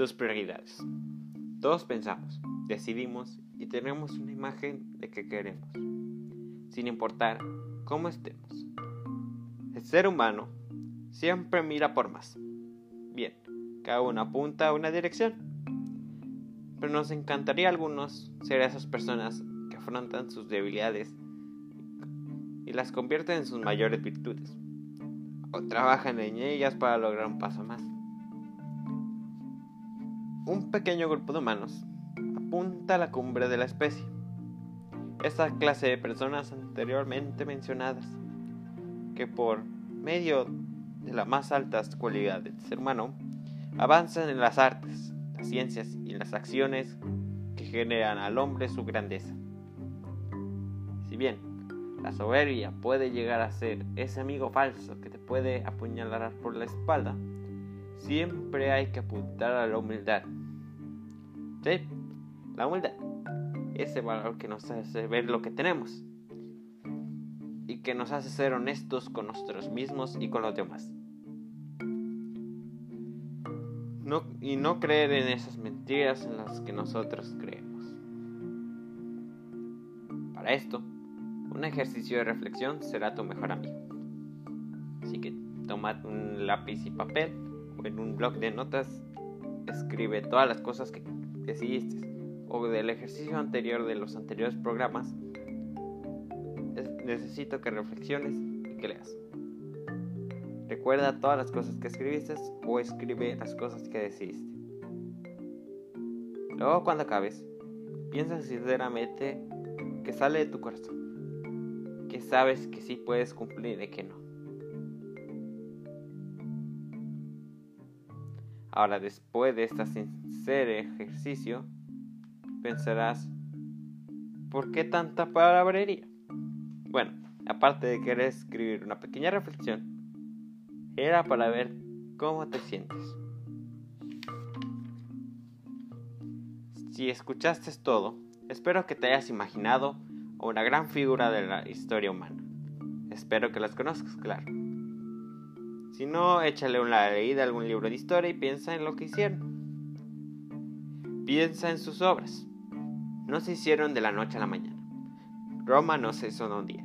tus prioridades. Todos pensamos, decidimos y tenemos una imagen de que queremos, sin importar cómo estemos. El ser humano siempre mira por más. Bien, cada uno apunta a una dirección. Pero nos encantaría a algunos ser esas personas que afrontan sus debilidades y las convierten en sus mayores virtudes, o trabajan en ellas para lograr un paso más. Un pequeño grupo de humanos apunta a la cumbre de la especie. Esa clase de personas anteriormente mencionadas, que por medio de las más altas cualidades del ser humano, avanzan en las artes, las ciencias y las acciones que generan al hombre su grandeza. Si bien la soberbia puede llegar a ser ese amigo falso que te puede apuñalar por la espalda, siempre hay que apuntar a la humildad. La humildad. Ese valor que nos hace ver lo que tenemos y que nos hace ser honestos con nosotros mismos y con los demás. y no creer en esas mentiras en las que nosotros creemos. Para esto, un ejercicio de reflexión será tu mejor amigo. Así que toma un lápiz y papel o en un blog de notas escribe todas las cosas que decidiste o del ejercicio anterior de los anteriores programas. necesito que reflexiones y que leas. Recuerda todas las cosas que escribiste o escribe las cosas que decidiste. Luego cuando acabes, piensa sinceramente que sale de tu corazón, que sabes que sí puedes cumplir y que no. Ahora después de este sincero ejercicio, pensarás, ¿por qué tanta palabrería? Bueno, aparte de querer escribir una pequeña reflexión, era para ver cómo te sientes. Si escuchaste todo, espero que te hayas imaginado una gran figura de la historia humana. Espero que las conozcas, claro. Si no, échale una leída a algún libro de historia y piensa en lo que hicieron. Piensa en sus obras. No se hicieron de la noche a la mañana. Roma no se hizo en un día.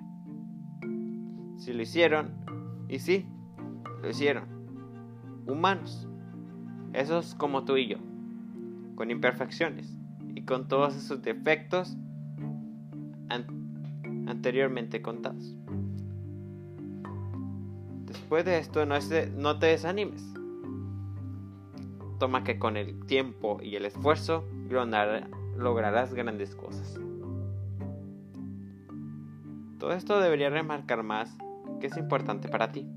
Si lo hicieron, y sí, lo hicieron. Humanos. Esos como tú y yo. Con imperfecciones. Y con todos esos defectos anteriormente contados. Después de esto no, no te desanimes. Toma que con el tiempo y el esfuerzo lograrás grandes cosas. Todo esto debería remarcar más que es importante para ti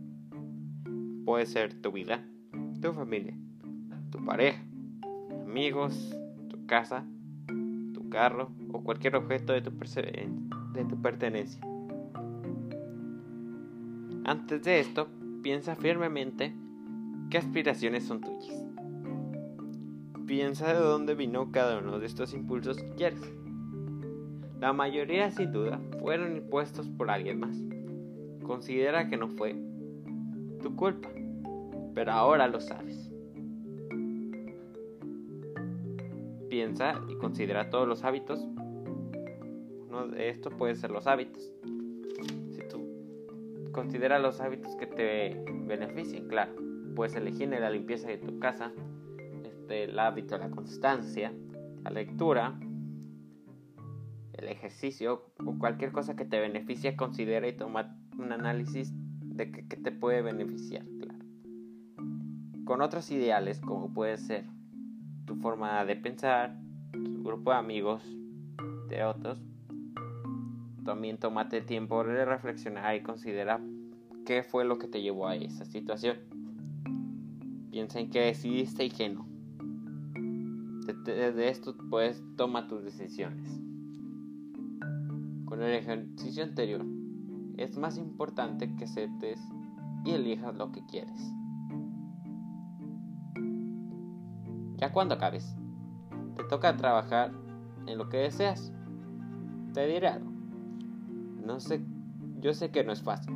puede ser tu vida, tu familia, tu pareja, amigos, tu casa, tu carro o cualquier objeto de tu, de tu pertenencia. Antes de esto, piensa firmemente qué aspiraciones son tuyas. Piensa de dónde vino cada uno de estos impulsos que quieres. La mayoría, sin duda, fueron impuestos por alguien más. Considera que no fue tu culpa pero ahora lo sabes. Piensa y considera todos los hábitos. Uno de estos puede ser los hábitos. Si tú consideras los hábitos que te beneficien, claro, puedes elegir en la limpieza de tu casa, este, el hábito la constancia, la lectura, el ejercicio o cualquier cosa que te beneficie, considera y toma un análisis de qué te puede beneficiar con otros ideales como puede ser tu forma de pensar, tu grupo de amigos, de otros. También tómate tiempo de reflexionar y considera qué fue lo que te llevó a esa situación. Piensa en qué decidiste y qué no. Desde esto puedes tomar tus decisiones. Con el ejercicio anterior, es más importante que aceptes y elijas lo que quieres. Ya cuando acabes, te toca trabajar en lo que deseas. Te diré algo. No sé, yo sé que no es fácil,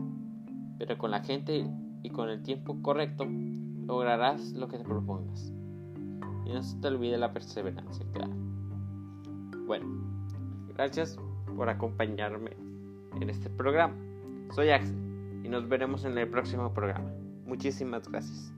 pero con la gente y con el tiempo correcto lograrás lo que te propongas. Y no se te olvide la perseverancia, claro. Bueno, gracias por acompañarme en este programa. Soy Axel y nos veremos en el próximo programa. Muchísimas gracias.